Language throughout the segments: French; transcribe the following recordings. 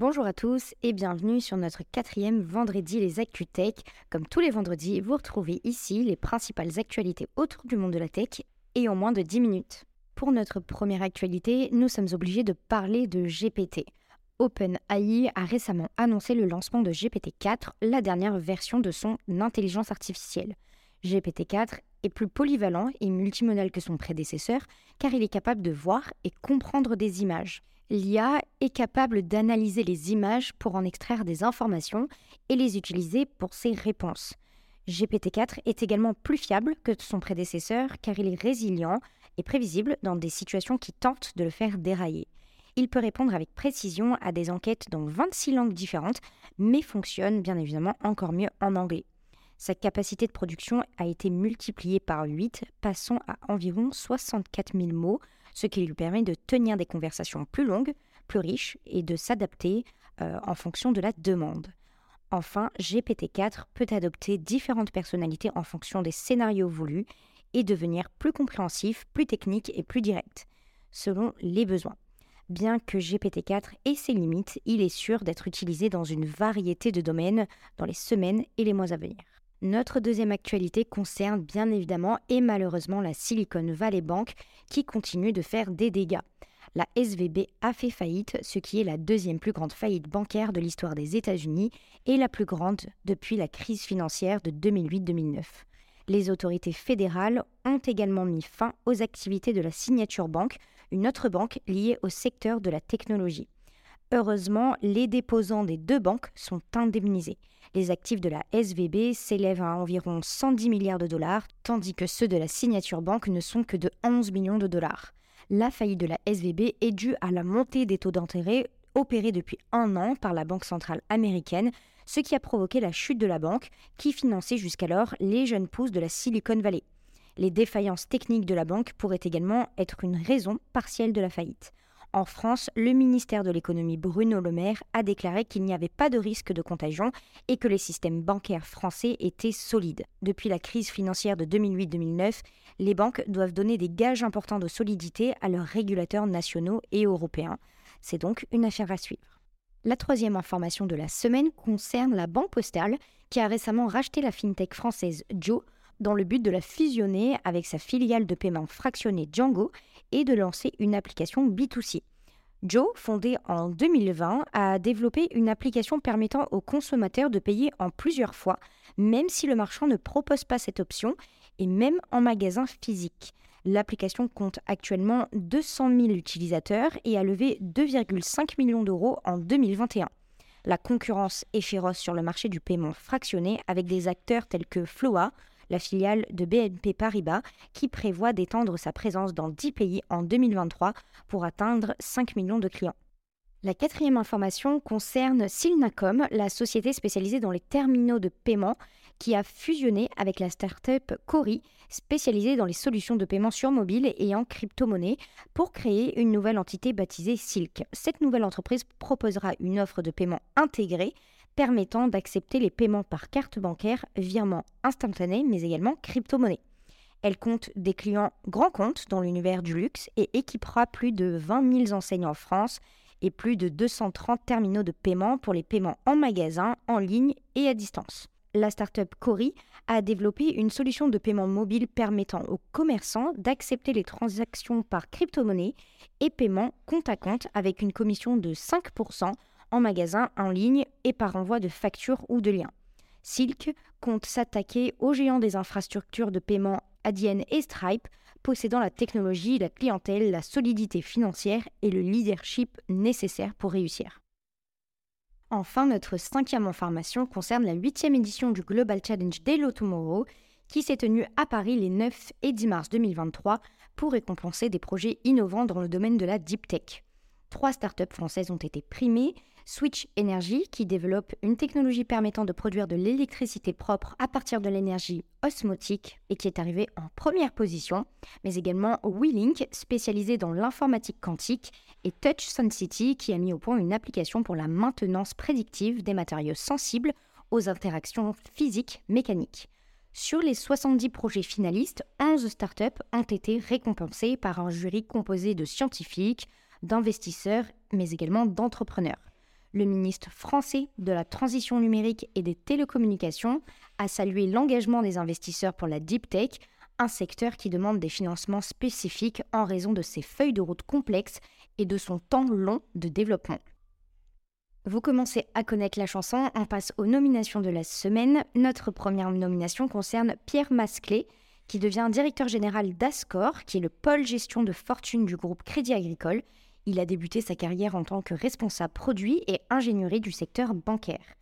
Bonjour à tous et bienvenue sur notre quatrième vendredi les ActuTech. Comme tous les vendredis, vous retrouvez ici les principales actualités autour du monde de la tech et en moins de 10 minutes. Pour notre première actualité, nous sommes obligés de parler de GPT. OpenAI a récemment annoncé le lancement de GPT-4, la dernière version de son intelligence artificielle. GPT-4 est plus polyvalent et multimodal que son prédécesseur car il est capable de voir et comprendre des images. L'IA est capable d'analyser les images pour en extraire des informations et les utiliser pour ses réponses. GPT-4 est également plus fiable que son prédécesseur car il est résilient et prévisible dans des situations qui tentent de le faire dérailler. Il peut répondre avec précision à des enquêtes dans 26 langues différentes, mais fonctionne bien évidemment encore mieux en anglais. Sa capacité de production a été multipliée par 8, passant à environ 64 000 mots, ce qui lui permet de tenir des conversations plus longues, plus riches et de s'adapter euh, en fonction de la demande. Enfin, GPT-4 peut adopter différentes personnalités en fonction des scénarios voulus et devenir plus compréhensif, plus technique et plus direct, selon les besoins. Bien que GPT-4 ait ses limites, il est sûr d'être utilisé dans une variété de domaines dans les semaines et les mois à venir. Notre deuxième actualité concerne bien évidemment et malheureusement la Silicon Valley Bank qui continue de faire des dégâts. La SVB a fait faillite, ce qui est la deuxième plus grande faillite bancaire de l'histoire des États-Unis et la plus grande depuis la crise financière de 2008-2009. Les autorités fédérales ont également mis fin aux activités de la Signature Bank, une autre banque liée au secteur de la technologie. Heureusement, les déposants des deux banques sont indemnisés. Les actifs de la SVB s'élèvent à environ 110 milliards de dollars, tandis que ceux de la Signature Bank ne sont que de 11 millions de dollars. La faillite de la SVB est due à la montée des taux d'intérêt opérés depuis un an par la Banque centrale américaine, ce qui a provoqué la chute de la banque, qui finançait jusqu'alors les jeunes pousses de la Silicon Valley. Les défaillances techniques de la banque pourraient également être une raison partielle de la faillite. En France, le ministère de l'économie Bruno Le Maire a déclaré qu'il n'y avait pas de risque de contagion et que les systèmes bancaires français étaient solides. Depuis la crise financière de 2008-2009, les banques doivent donner des gages importants de solidité à leurs régulateurs nationaux et européens. C'est donc une affaire à suivre. La troisième information de la semaine concerne la Banque Postale qui a récemment racheté la fintech française Joe dans le but de la fusionner avec sa filiale de paiement fractionné Django et de lancer une application B2C. Joe, fondé en 2020, a développé une application permettant aux consommateurs de payer en plusieurs fois, même si le marchand ne propose pas cette option, et même en magasin physique. L'application compte actuellement 200 000 utilisateurs et a levé 2,5 millions d'euros en 2021. La concurrence est féroce sur le marché du paiement fractionné avec des acteurs tels que Floa, la filiale de BNP Paribas, qui prévoit d'étendre sa présence dans 10 pays en 2023 pour atteindre 5 millions de clients. La quatrième information concerne Silnacom, la société spécialisée dans les terminaux de paiement qui a fusionné avec la start-up Cori, spécialisée dans les solutions de paiement sur mobile et en crypto-monnaie, pour créer une nouvelle entité baptisée Silk. Cette nouvelle entreprise proposera une offre de paiement intégrée permettant d'accepter les paiements par carte bancaire, virement instantané, mais également crypto-monnaie. Elle compte des clients grands comptes dans l'univers du luxe et équipera plus de 20 000 enseignes en France et plus de 230 terminaux de paiement pour les paiements en magasin, en ligne et à distance. La startup Cori a développé une solution de paiement mobile permettant aux commerçants d'accepter les transactions par crypto-monnaie et paiement compte à compte avec une commission de 5% en magasin, en ligne et par envoi de factures ou de liens. Silk compte s'attaquer aux géants des infrastructures de paiement Adyen et Stripe, possédant la technologie, la clientèle, la solidité financière et le leadership nécessaires pour réussir. Enfin, notre cinquième information concerne la huitième édition du Global Challenge Hello Tomorrow, qui s'est tenue à Paris les 9 et 10 mars 2023 pour récompenser des projets innovants dans le domaine de la deep tech. Trois startups françaises ont été primées, Switch Energy, qui développe une technologie permettant de produire de l'électricité propre à partir de l'énergie osmotique et qui est arrivé en première position, mais également WeLink, spécialisé dans l'informatique quantique, et Touch City, qui a mis au point une application pour la maintenance prédictive des matériaux sensibles aux interactions physiques mécaniques. Sur les 70 projets finalistes, 11 startups ont été récompensées par un jury composé de scientifiques, d'investisseurs, mais également d'entrepreneurs. Le ministre français de la Transition numérique et des télécommunications a salué l'engagement des investisseurs pour la deep tech, un secteur qui demande des financements spécifiques en raison de ses feuilles de route complexes et de son temps long de développement. Vous commencez à connaître la chanson, on passe aux nominations de la semaine. Notre première nomination concerne Pierre Masclé, qui devient directeur général d'Ascor, qui est le pôle gestion de fortune du groupe Crédit Agricole. Il a débuté sa carrière en tant que responsable produit et ingénierie du secteur bancaire.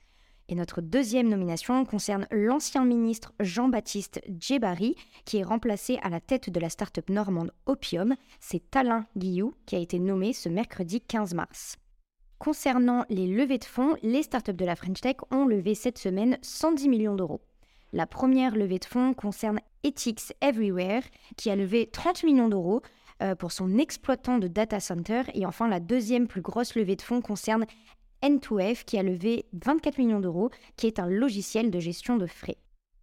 Et notre deuxième nomination concerne l'ancien ministre Jean-Baptiste Djebari, qui est remplacé à la tête de la start-up normande Opium. C'est Alain Guillou qui a été nommé ce mercredi 15 mars. Concernant les levées de fonds, les startups de la French Tech ont levé cette semaine 110 millions d'euros. La première levée de fonds concerne Ethics Everywhere, qui a levé 30 millions d'euros pour son exploitant de data center. Et enfin, la deuxième plus grosse levée de fonds concerne N2F, qui a levé 24 millions d'euros, qui est un logiciel de gestion de frais.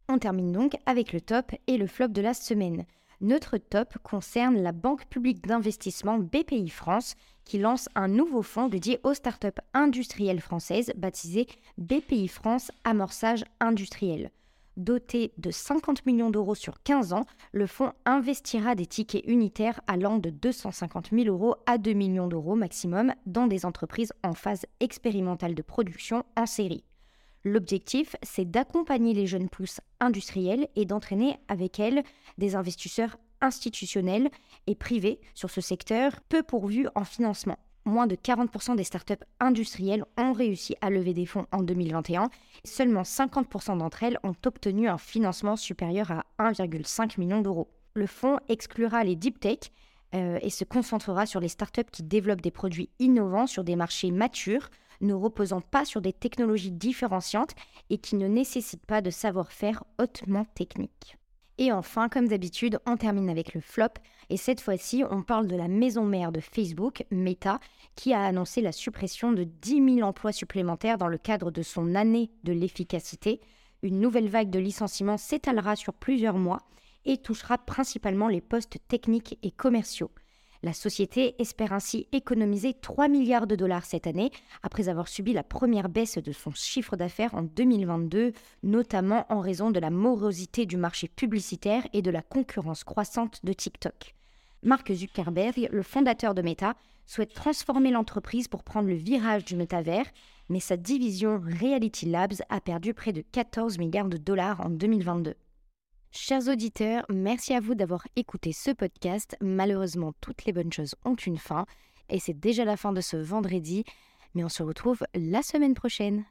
On termine donc avec le top et le flop de la semaine. Notre top concerne la Banque publique d'investissement BPI France qui lance un nouveau fonds dédié aux startups industrielles françaises baptisé BPI France Amorçage Industriel. Doté de 50 millions d'euros sur 15 ans, le fonds investira des tickets unitaires allant de 250 000 euros à 2 millions d'euros maximum dans des entreprises en phase expérimentale de production en série. L'objectif, c'est d'accompagner les jeunes pousses industrielles et d'entraîner avec elles des investisseurs institutionnels et privés sur ce secteur peu pourvu en financement. Moins de 40% des startups industrielles ont réussi à lever des fonds en 2021. Seulement 50% d'entre elles ont obtenu un financement supérieur à 1,5 million d'euros. Le fonds exclura les deep tech euh, et se concentrera sur les startups qui développent des produits innovants sur des marchés matures ne reposant pas sur des technologies différenciantes et qui ne nécessitent pas de savoir-faire hautement technique. Et enfin, comme d'habitude, on termine avec le flop. Et cette fois-ci, on parle de la maison mère de Facebook, Meta, qui a annoncé la suppression de 10 000 emplois supplémentaires dans le cadre de son année de l'efficacité. Une nouvelle vague de licenciements s'étalera sur plusieurs mois et touchera principalement les postes techniques et commerciaux. La société espère ainsi économiser 3 milliards de dollars cette année, après avoir subi la première baisse de son chiffre d'affaires en 2022, notamment en raison de la morosité du marché publicitaire et de la concurrence croissante de TikTok. Mark Zuckerberg, le fondateur de Meta, souhaite transformer l'entreprise pour prendre le virage du métavers, mais sa division Reality Labs a perdu près de 14 milliards de dollars en 2022. Chers auditeurs, merci à vous d'avoir écouté ce podcast. Malheureusement, toutes les bonnes choses ont une fin et c'est déjà la fin de ce vendredi, mais on se retrouve la semaine prochaine.